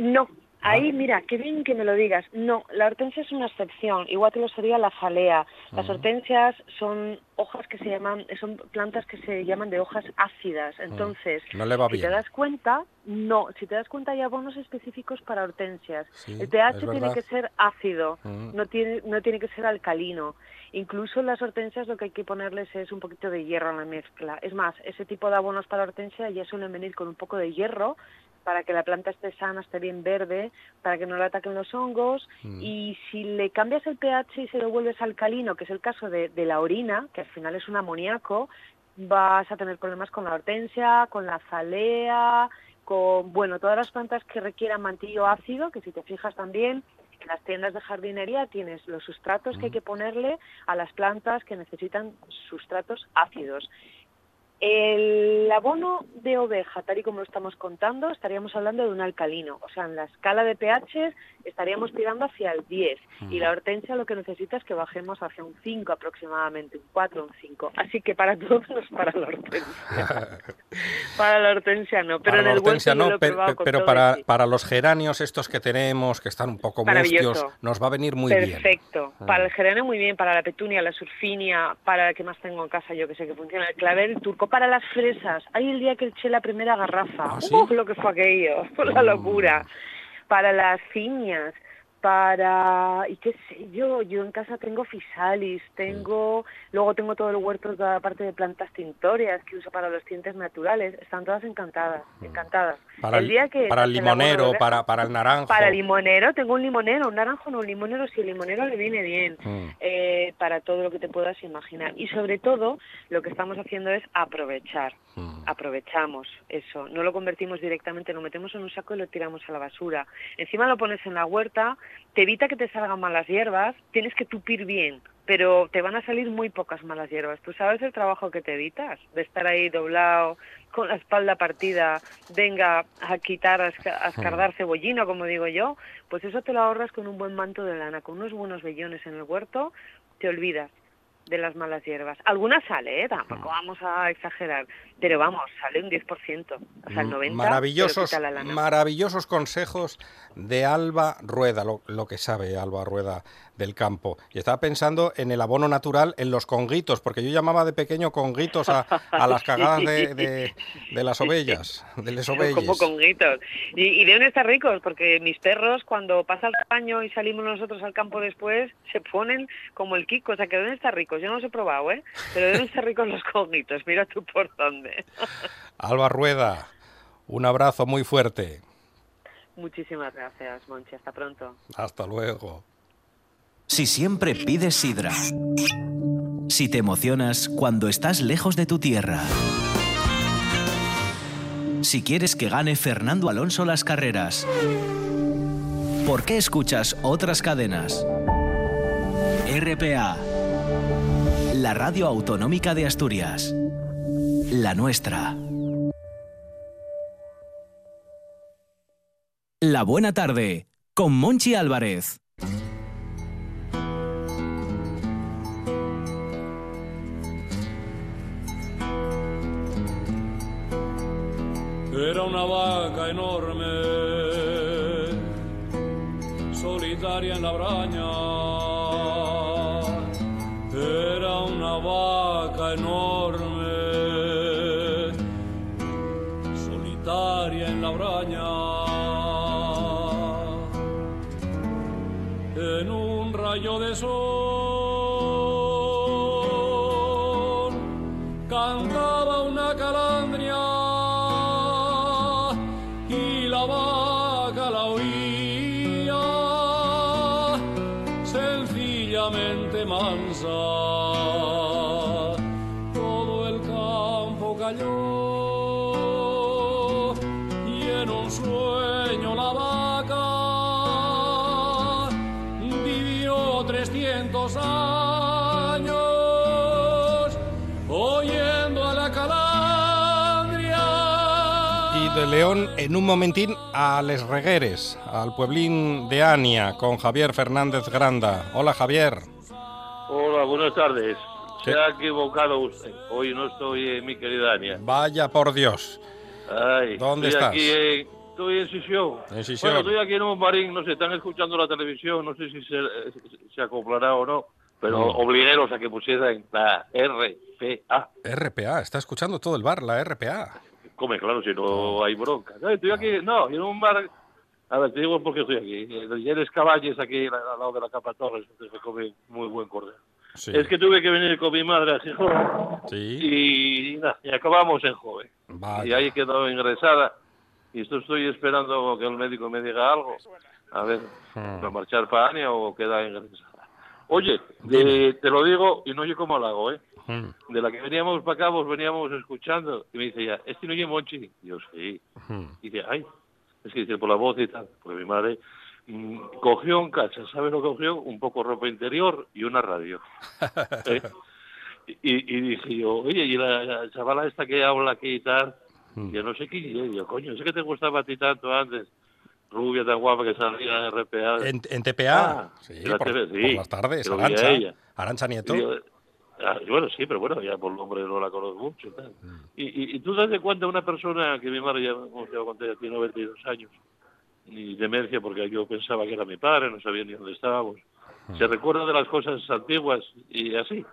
H: no. Ahí,
C: Ah.
H: mira, qué bien que me lo digas. No, la hortensia es una excepción, igual que lo sería la falea. Las hortensias son hojas que se llaman, son plantas que se llaman de hojas ácidas. Entonces,
C: No le va
H: si
C: bien.
H: te das cuenta, no, si te das cuenta hay abonos específicos para hortensias.
C: Sí,
H: El pH tiene
C: verdad.
H: que ser ácido,
C: Mm.
H: no tiene, no tiene que ser alcalino. Incluso en las hortensias lo que hay que ponerles es un poquito de hierro en la mezcla. Es más, ese tipo de abonos para hortensia ya suelen venir con un poco de hierro para que la planta esté sana, esté bien verde, para que no le ataquen los hongos.
C: Mm.
H: Y si le cambias el pH y se lo vuelves alcalino, que es el caso de, de la orina, que al final es un amoníaco, vas a tener problemas con la hortensia, con la zalea, con, bueno, todas las plantas que requieran mantillo ácido, que si te fijas también, en las tiendas de jardinería tienes los sustratos que hay que ponerle a las plantas que necesitan sustratos ácidos. El abono de oveja, tal y como lo estamos contando, estaríamos hablando de un alcalino. O sea, en la escala de pH estaríamos tirando hacia el 10. Y la hortensia lo que necesita es que bajemos hacia un 5 aproximadamente, un 4, un 5. Así que para todos no es para la hortensia. [laughs] para la hortensia no, pero
C: para
H: en
C: la
H: el
C: hortensia
H: lo
C: no,
H: he
C: pe-
H: probado
C: pe-
H: con
C: pero para, para los geranios estos que tenemos, que están un poco mustios, nos va a venir muy bien.
H: Perfecto.
C: Ah.
H: Para el geranio muy bien, para la petunia, la surfinia, para la que más tengo en casa yo que sé que funciona, el clavel, el turco, para las fresas. Hay el día que eché la primera garrafa.
C: ¿Ah, [laughs] sí?
H: ¡Uf, lo que fue aquello! [laughs] la locura. Para las ciñas, para... y qué sé yo, yo en casa tengo fisalis, tengo... Luego tengo todo el huerto, toda la parte de plantas tintorias que uso para los tintes naturales. Están todas encantadas, encantadas.
C: Mm. Para el,
H: día que
C: para el limonero,
H: buena
C: para, para el naranjo.
H: para limonero, tengo un limonero, un naranjo no, un limonero, si el limonero le viene bien,
C: Mm.
H: eh, para todo lo que te puedas imaginar. Y sobre todo, lo que estamos haciendo es aprovechar,
C: Mm.
H: aprovechamos eso, no lo convertimos directamente, lo metemos en un saco y lo tiramos a la basura. Encima lo pones en la huerta, te evita que te salgan malas hierbas, tienes que tupir bien, pero te van a salir muy pocas malas hierbas. ¿Tú sabes el trabajo que te evitas? De estar ahí doblado, con la espalda partida, venga a quitar, a esca- a escardar cebollino, como digo yo, pues eso te lo ahorras con un buen manto de lana, con unos buenos vellones en el huerto, te olvidas. De las malas hierbas. Algunas sale, ¿eh? tampoco vamos a exagerar, pero vamos, sale un 10%, o sea, el 90%.
C: Mm, Maravillosos, maravillosos consejos de Alba Rueda, lo, lo que sabe Alba Rueda del campo. Y estaba pensando en el abono natural, en los conguitos, porque yo llamaba de pequeño conguitos a, a las cagadas de, de- de las ovellas, de les
H: Son
C: ovelles.
H: como conguitos. Y, y deben estar ricos, porque mis perros, cuando pasa el baño y salimos nosotros al campo después, se ponen como el Kiko. O sea, que deben estar ricos. Yo no los he probado, ¿eh? Pero deben estar ricos los conguitos. Mira tú por dónde. [laughs]
C: Alba Rueda, un abrazo muy fuerte.
H: Muchísimas gracias, Monchi. Hasta pronto.
C: Hasta luego.
A: Si siempre pides sidra. Si te emocionas cuando estás lejos de tu tierra. Si quieres que gane Fernando Alonso las carreras. ¿Por qué escuchas otras cadenas? RPA. La radio autonómica de Asturias. La nuestra. La buena tarde con Monchi Álvarez.
F: Era una vaca enorme, solitaria en la braña. De
C: León, en un momentín, a Les Regueres, al pueblín de Ania, con Javier Fernández Granda. Hola, Javier.
I: Hola, buenas tardes.
C: ¿Qué?
I: Se ha equivocado usted. Hoy no estoy en mi querida Ania.
C: Vaya por Dios.
I: Ay,
C: ¿Dónde
I: estoy
C: estás?
I: Aquí en, estoy en Sisión.
C: En Sisión.
I: Bueno, estoy aquí en un marín, no sé, están escuchando la televisión, no sé si se, se acoplará o no, pero
C: No.
I: obligueros a que pusieran la RPA.
C: RPA, está escuchando todo el bar, la RPA.
I: Come, claro, si no hay bronca. No, Estoy aquí, no, en un bar... A ver, te digo por qué estoy aquí. En Lleres Caballes, aquí al lado de la Capa Torres, se come muy buen cordero.
C: Sí.
I: Es que tuve que venir con mi madre a Gijón [laughs]
C: Sí.
I: y, nada, y acabamos en joven.
C: Vaya.
I: Y ahí quedó ingresada. Y esto estoy esperando que el médico me diga algo. A ver,
C: Hmm.
I: ¿va a marchar para Ania o queda ingresada? Oye, de- te lo digo y no oye cómo lo hago, ¿eh?
C: Mm,
I: De la que veníamos para acá, vos veníamos escuchando. Y me dice ya, ¿este no oye Monchi? Y yo, sí.
C: mm.
I: Y dice, ay, es que dice por la voz y tal. Porque mi madre mm, cogió un cacha, ¿sabes lo que cogió? Un poco ropa interior y una radio. [laughs] ¿Eh? Y, y dije yo, oye, y la, la chavala esta que habla aquí y tal, yo no sé quién. Y yo, coño, sé que te gustaba a ti tanto antes. Rubia tan guapa que salía en RPA.
C: En, en TPA,
I: Ah,
C: sí,
I: en la
C: por,
I: TV,
C: por
I: sí,
C: las tardes, Arancha,
I: ella.
C: Arancha Nieto.
I: Yo, ah, bueno, sí, pero bueno, ya por nombre no la conozco mucho. tal.
C: Mm.
I: Y, y, y tú das de cuenta una persona que mi madre ya, como te conté, ya tiene 92 años, y demencia porque yo pensaba que era mi padre, no sabía ni dónde estábamos.
C: Mm.
I: Se recuerda de las cosas antiguas y así.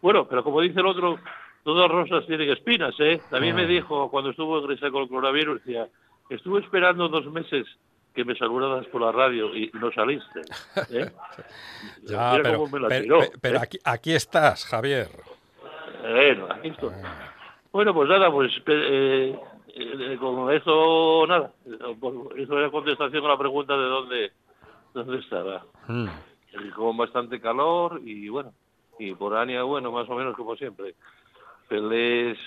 I: Bueno, pero como dice el otro, todas rosas tienen espinas, ¿eh? También me dijo cuando estuvo ingresado con el coronavirus, decía, estuve esperando dos meses que me saludaras por la radio y no saliste. ¿eh? [laughs]
C: Ya,
I: Mira
C: pero,
I: cómo me la
C: pero-
I: tiró,
C: pe- pero
I: ¿eh?
C: aquí, aquí estás, Javier.
I: Bueno, aquí estoy. Bueno, pues nada, pues eh, eh, con eso, nada. Eso era contestación a la pregunta de dónde, dónde estaba.
C: Mm.
I: Con bastante calor y bueno, y por Ania, bueno, más o menos como siempre. Pelés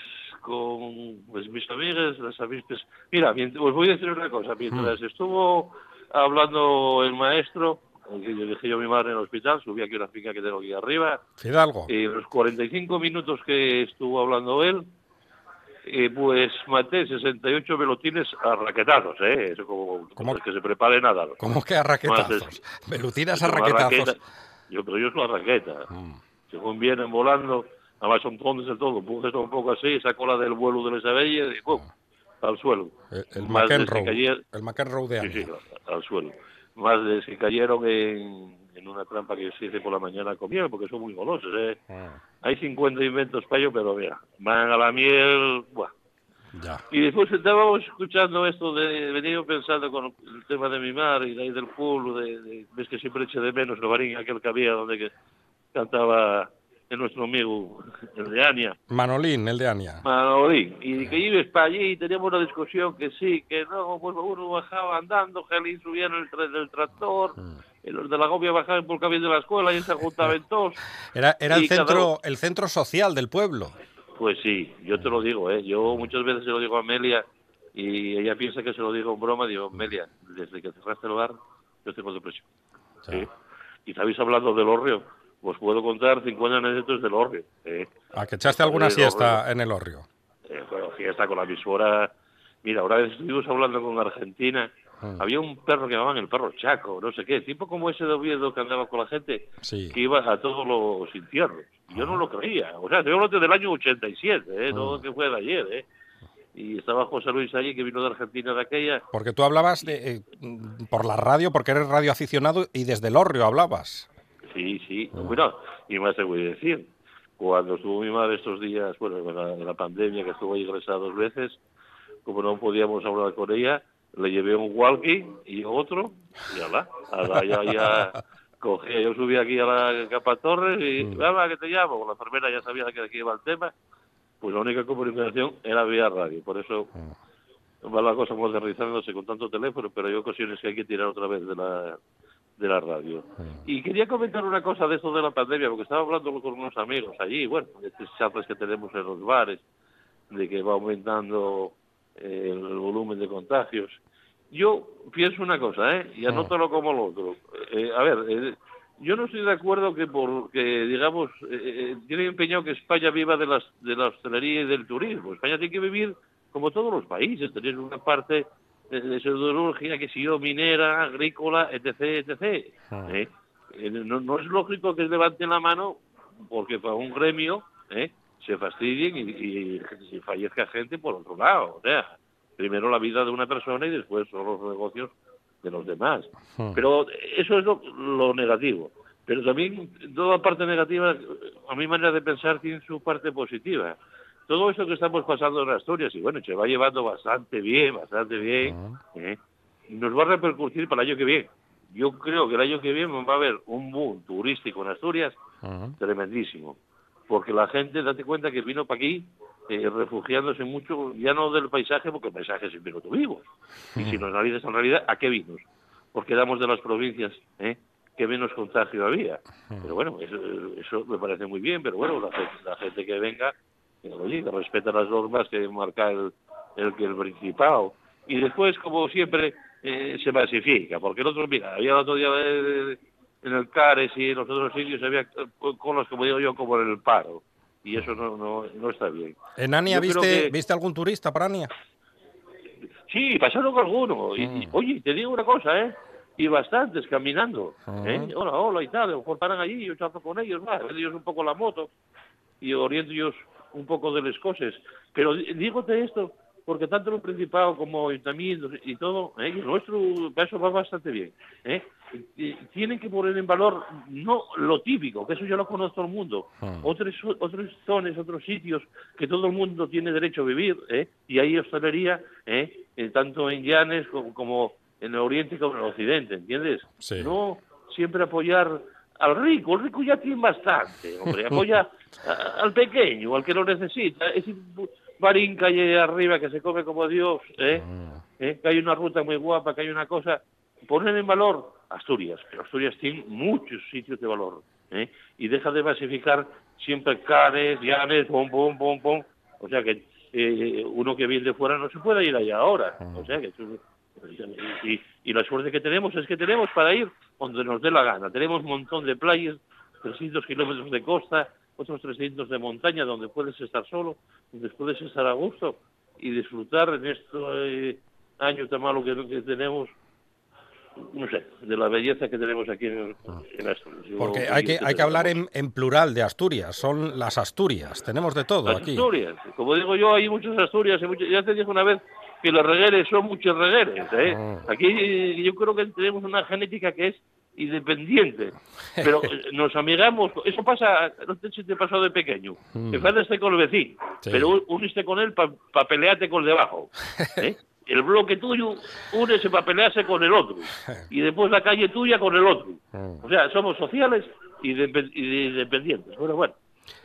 I: con pues, mis amigas, las avispas. Mira, os voy a decir una cosa. Mientras estuvo hablando el maestro, que yo dejé yo a mi madre en el hospital, subí aquí a una finca que tengo aquí arriba,
C: Fidalgo.
I: y los 45 minutos que estuvo hablando él, eh, pues maté 68 velotines a raquetazos, ¿eh? Eso como, como que se prepare nada.
C: ¿Cómo que a raquetazos? Velutinas a raquetazos.
I: Yo, pero yo es la raqueta.
C: Mm.
I: según vienen volando, además son tontos todo, empujas un poco así, esa cola del vuelo de la Isabella y ¡pum! al suelo.
C: El, el McEnroe,
I: cayer-
C: el McEnroe de
I: Sí, sí, al suelo. Más de que cayeron en, en una trampa que se hice por la mañana comieron, porque son muy golosos, ¿eh?
C: Ah,
I: Hay 50 inventos para ello, pero mira, van a la miel, buah.
C: ya.
I: Y después estábamos escuchando esto de, venido pensando con el tema de mi madre y de ahí del pueblo, de, de- ves que siempre eché de menos el barín aquel que había donde que cantaba el nuestro amigo, el de Ania,
C: Manolín, el de Ania.
I: Manolín, y que ibas para allí y teníamos una discusión que sí, que no, pues uno bajaba andando, Gelín subía en el tren del tractor, y los de la gobia bajaban por el camino de la escuela y se juntaban todos. [laughs]
C: Era, era el
I: cada
C: centro, el centro social del pueblo.
I: Pues sí, yo te lo digo, ¿eh? Yo muchas veces se lo digo a Amelia y ella piensa que se lo digo en broma. Digo, Amelia, desde que cerraste el bar, yo tengo depresión. ¿sí? Y estabais hablando del Orrio. Os puedo contar 50 anécdotas del Orrio. ¿eh?
C: ¿A que echaste alguna
I: Orrio.
C: siesta en el Orrio?
I: Eh, bueno, fiesta con la emisora. Mira, ahora estuvimos hablando con Argentina.
C: Mm.
I: Había un perro que llamaban el perro Chaco, no sé qué, tipo como ese de Oviedo que andaba con la gente,
C: Sí.
I: que iba a todos los infiernos. Y Yo no lo creía. O sea, estoy hablando del año 87, ¿eh? no
C: Mm.
I: que fue de ayer. ¿eh? Y estaba José Luis allí, que vino de Argentina de aquella.
C: Porque tú hablabas de, eh, por la radio, porque eres radioaficionado y desde el Orrio hablabas.
I: Sí, sí. Bueno, y más te voy a decir. Cuando estuvo mi madre estos días, bueno, en la, en la pandemia, que estuvo ahí ingresada dos veces, como no podíamos hablar con ella, le llevé un walkie y otro, y ala, ala, ya, ya, cogía, yo subí aquí a la capa torre y, nada, que te llamo, la enfermera ya sabía que aquí iba el tema, pues la única comunicación era vía radio, por eso va la cosa modernizándose con tanto teléfono, pero hay ocasiones que hay que tirar otra vez de la, de la radio. Y quería comentar una cosa de esto de la pandemia, porque estaba hablando con unos amigos allí, bueno, de estos charlas que tenemos en los bares, de que va aumentando eh, el volumen de contagios. Yo pienso una cosa, ¿eh? Y anótalo como lo otro. Eh, a ver, eh, yo no estoy de acuerdo que porque, digamos, eh, eh, tiene empeñado que España viva de, las, de la hostelería y del turismo. España tiene que vivir como todos los países, tener una parte de, de siderurgia, que si yo, minera, agrícola, etc., etc. ¿eh? Eh, no, no es lógico que levanten la mano porque para un gremio ¿eh? se fastidien y, y- y fallezca gente por otro lado. O sea, primero la vida de una persona y después son los negocios de los demás. Pero eso es lo, lo negativo. Pero también toda parte negativa, a mi manera de pensar, tiene su parte positiva. Todo eso que estamos pasando en Asturias, y bueno, se va llevando bastante bien, bastante bien, ¿eh? nos va a repercutir para el año que viene. Yo creo que el año que viene va a haber un boom turístico en Asturias tremendísimo. Porque la gente, date cuenta que vino para aquí eh, refugiándose mucho, ya no del paisaje, porque el paisaje siempre lo tuvimos. Y si nos analizas en realidad, ¿a qué vinos? Porque éramos de las provincias ¿eh? que menos contagio había. Pero bueno, eso, eso me parece muy bien, pero bueno, la, gente- la gente que venga, oye, que respeta las normas que marca el, el, el Principado. Y después, como siempre, eh, se masifica, porque el otro, mira, había el otro día eh, en el Cares y en los otros sitios había eh, colas, como digo yo, como en el paro. Y eso no, no, no está bien.
C: ¿En Ania viste,
I: que-
C: viste algún turista para Ania?
I: Sí, pasaron algunos. Y, y, oye, te digo una cosa, ¿eh? Y bastantes caminando. ¿eh? Hola, hola y tal. A lo mejor paran allí, yo charlo con ellos, va, ellos un poco la moto y oriento ellos un poco de las cosas. Pero dígote esto, porque tanto el Principado como ayuntamientos y todo, ¿eh? nuestro eso va bastante bien. ¿eh? Tienen que poner en valor no lo típico, que eso ya lo conoce todo el mundo, otras otras zonas, otros sitios que todo el mundo tiene derecho a vivir, ¿eh? y hay hostelería, ¿eh? Eh, tanto en Llanes como, como en el oriente como en el occidente, ¿entiendes?
C: Sí.
I: No siempre apoyar al rico, el rico ya tiene bastante, hombre, apoya [laughs] al pequeño, al que lo necesita, ese barín que hay arriba que se come como Dios, ¿eh? ¿Eh? que hay una ruta muy guapa, que hay una cosa, poner en valor Asturias, pero Asturias tiene muchos sitios de valor, ¿eh? y deja de masificar siempre cares, llanes, pom, pom, pom, pom, o sea que eh, uno que viene de fuera no se puede ir allá ahora, o sea que y, y la suerte que tenemos es que tenemos para ir donde nos dé la gana. Tenemos un montón de playas, 300 kilómetros de costa, otros 300 de montaña, donde puedes estar solo, donde puedes estar a gusto y disfrutar en este eh, año tan malo que, que tenemos no sé, de la belleza que tenemos aquí en, en Asturias.
C: Porque hay que, hay que hablar en, en plural de Asturias, son las Asturias, tenemos de todo
I: Las
C: aquí.
I: Asturias. Como digo yo, hay muchas Asturias. y muchas- Ya te dije una vez que los regueres son muchos regueres. ¿eh?
C: Ah.
I: Aquí eh, yo creo que tenemos una genética que es independiente. Pero [laughs] eh, nos amigamos. Eso pasa, no sé si te pasó de pequeño.
C: Mm.
I: Te enfadaste con el vecino,
C: Sí.
I: pero un- uniste con él para pelearte con el de abajo. ¿eh? [laughs] El bloque tuyo únese para pelearse con el otro. Y después la calle tuya con el otro.
C: Mm.
I: O sea, somos sociales y, depe- y independientes. Bueno, bueno.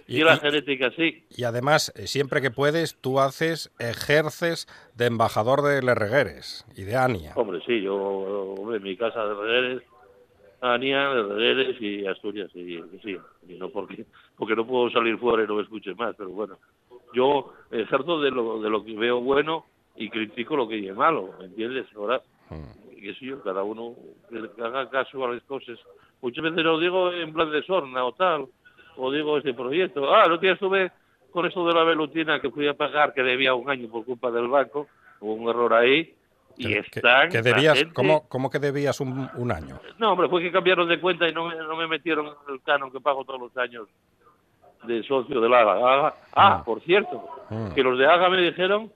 C: Y-
I: Y, la genética sí.
C: Y además, eh, siempre que puedes, tú haces, ejerces de embajador de Les Regueres y de Ania.
I: Hombre, sí, yo, hombre, en mi casa de Regueres, Ania, de Regueres y Asturias, y, sí, y no porque, porque no puedo salir fuera y no me escuchen más, pero bueno, yo ejerzo de lo, de lo que veo bueno y critico lo que es malo, ¿me entiendes? Ahora, que sí, yo, cada uno que haga caso a las cosas. Muchas veces lo digo en plan de sorna o tal, o digo este proyecto. Ah, otro día estuve con esto de la velutina que fui a pagar, que debía un año por culpa del banco, hubo un error ahí, y
C: Que,
I: están...
C: que
I: la
C: debías,
I: gente-
C: ¿cómo, cómo que debías un, un año?
I: No, hombre, fue que cambiaron de cuenta y no me, no me metieron el canon que pago todos los años de socio de la AGA. Ah, por cierto,
C: Mm.
I: que los de AGA me dijeron,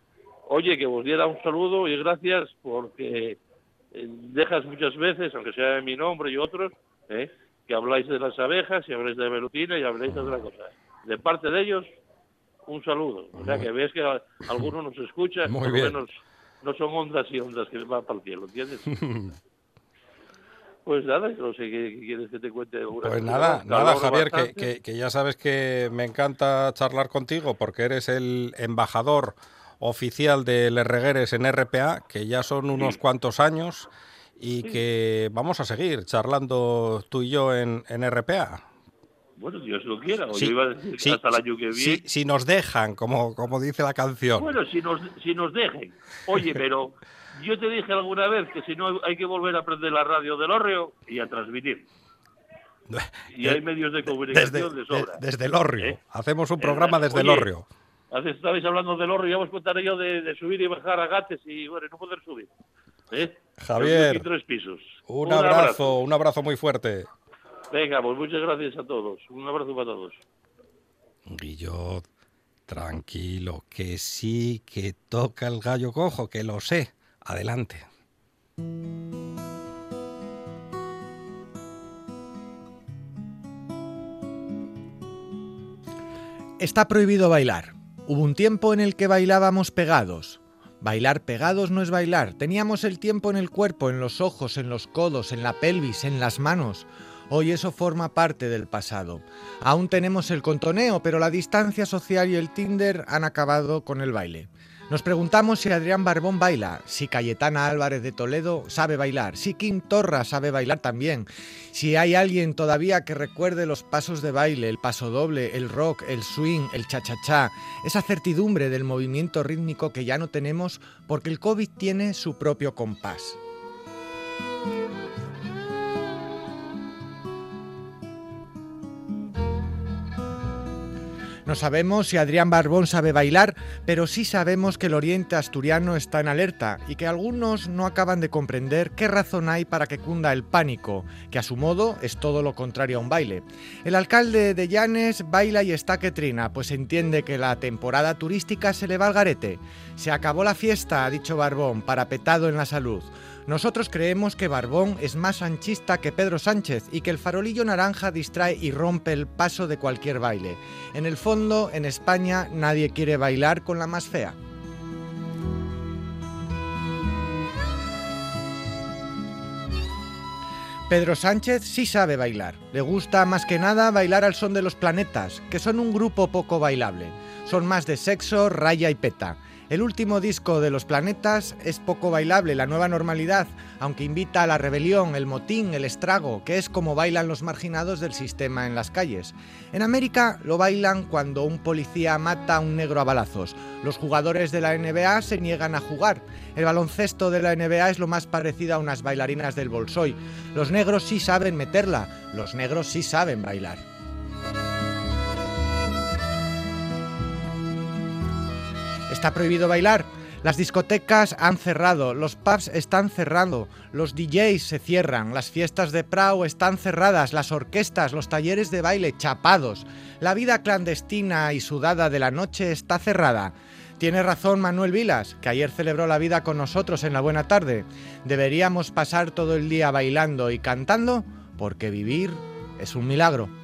I: oye, que os diera un saludo y gracias porque eh, dejas muchas veces, aunque sea en mi nombre y otros, eh, que habláis de las abejas y habláis de velutina y habláis de otra cosa. De parte de ellos, un saludo. O sea, que ves que a- alguno nos escucha,
C: Muy
I: por menos no son ondas y ondas que van para el cielo, ¿entiendes? [laughs] Pues nada, no sé qué, quieres que te cuente.
C: Pues nada, nada, Javier, que, que- que ya sabes que me encanta charlar contigo porque eres el embajador oficial de Les Regueres en RPA, que ya son unos cuantos años y que vamos a seguir charlando tú y yo en, en RPA.
I: Bueno, Dios lo quiera. O
C: Sí,
I: yo iba a decir
C: sí,
I: hasta el año que viene.
C: Si, si nos dejan, como, como dice la canción.
I: Bueno, si nos, si nos dejen. Oye, pero yo te dije alguna vez que si no hay que volver a aprender la radio del Orreo y a transmitir. Y hay medios de comunicación
C: desde,
I: de sobra.
C: de- desde el Orrio.
I: ¿Eh?
C: Hacemos un programa
I: Eh,
C: desde el
I: oye,
C: Orrio.
I: Hace, estabais hablando del Orreo, ya os contaré yo de, de subir y bajar a gates y, bueno, no poder subir. ¿Eh?
C: Javier,
I: tres pisos.
C: Un, abrazo, un abrazo muy fuerte.
I: Venga, pues muchas gracias a todos. Un abrazo para todos.
C: Guillot, tranquilo, que sí, que toca el gallo cojo, que lo sé. Adelante.
J: Está prohibido bailar. Hubo un tiempo en el que bailábamos pegados. Bailar pegados no es bailar. Teníamos el tiempo en el cuerpo, en los ojos, en los codos, en la pelvis, en las manos. Hoy eso forma parte del pasado. Aún tenemos el contoneo, pero la distancia social y el Tinder han acabado con el baile. Nos preguntamos si Adrián Barbón baila, si Cayetana Álvarez de Toledo sabe bailar, si Kim Torra sabe bailar también, si hay alguien todavía que recuerde los pasos de baile, el paso doble, el rock, el swing, el cha-cha-cha, esa certidumbre del movimiento rítmico que ya no tenemos porque el COVID tiene su propio compás. No sabemos si Adrián Barbón sabe bailar, pero sí sabemos que el oriente asturiano está en alerta y que algunos no acaban de comprender qué razón hay para que cunda el pánico, que a su modo es todo lo contrario a un baile. El alcalde de Llanes baila y está que trina, pues entiende que la temporada turística se le va al garete. Se acabó la fiesta, ha dicho Barbón, parapetado en la salud. Nosotros creemos que Barbón es más anchista que Pedro Sánchez y que el farolillo naranja distrae y rompe el paso de cualquier baile. En el fondo, en España nadie quiere bailar con la más fea. Pedro Sánchez sí sabe bailar. Le gusta más que nada bailar al son de los planetas, que son un grupo poco bailable. Son más de sexo, raya y peta. El último disco de Los Planetas es poco bailable, la nueva normalidad, aunque invita a la rebelión, el motín, el estrago, que es como bailan los marginados del sistema en las calles. En América lo bailan cuando un policía mata a un negro a balazos. Los jugadores de la NBA se niegan a jugar. El baloncesto de la NBA es lo más parecido a unas bailarinas del Bolsoy. Los negros sí saben meterla, los negros sí saben bailar. ¿Está prohibido bailar? Las discotecas han cerrado, los pubs están cerrando, los DJs se cierran, las fiestas de Prau están cerradas, las orquestas, los talleres de baile chapados. La vida clandestina y sudada de la noche está cerrada. Tiene razón Manuel Vilas, que ayer celebró la vida con nosotros en la buena tarde. Deberíamos pasar todo el día bailando y cantando porque vivir es un milagro.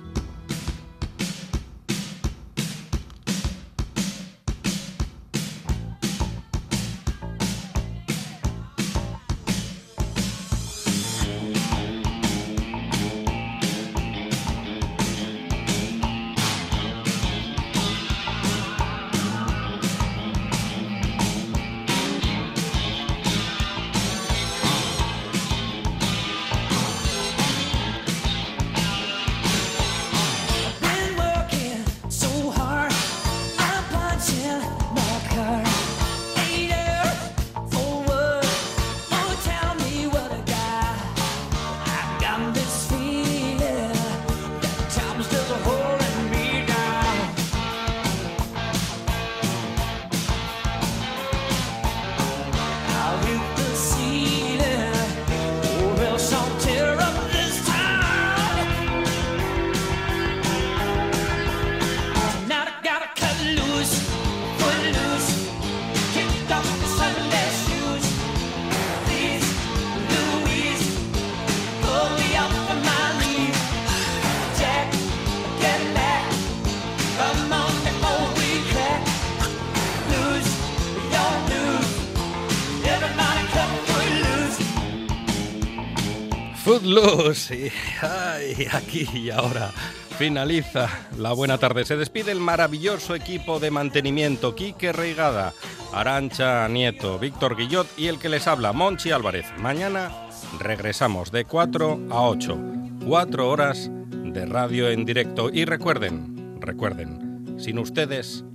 C: Footloose. Y, ay, aquí y ahora finaliza la buena tarde. Se despide el maravilloso equipo de mantenimiento. Quique Reigada, Arancha Nieto, Víctor Guillot y el que les habla, Monchi Álvarez. Mañana regresamos de 4 a 8. Cuatro horas de radio en directo. Y recuerden, recuerden, sin ustedes,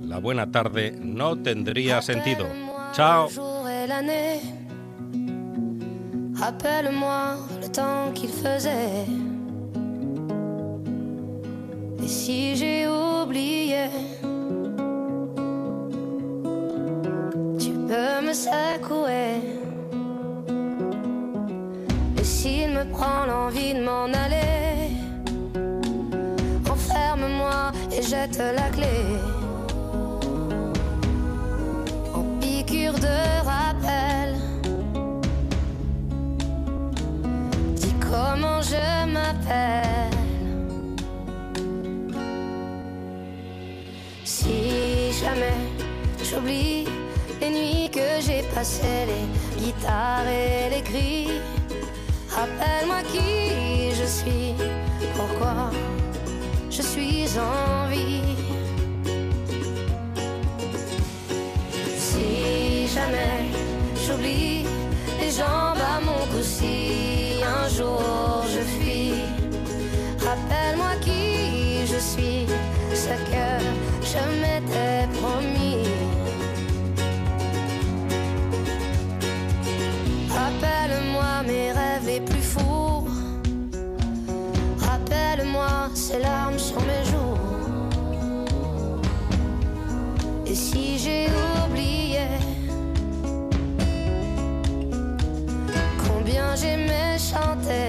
C: la buena tarde no tendría sentido. Chao.
K: Rappelle-moi qu'il faisait. Et si j'ai oublié, tu peux me secouer. Et s'il me prend l'envie de m'en aller, enferme-moi et jette la clé. Si jamais j'oublie les nuits que j'ai passées, les guitares et les cris, rappelle-moi qui je suis, pourquoi je suis en vie. Si jamais j'oublie les jambes chanter.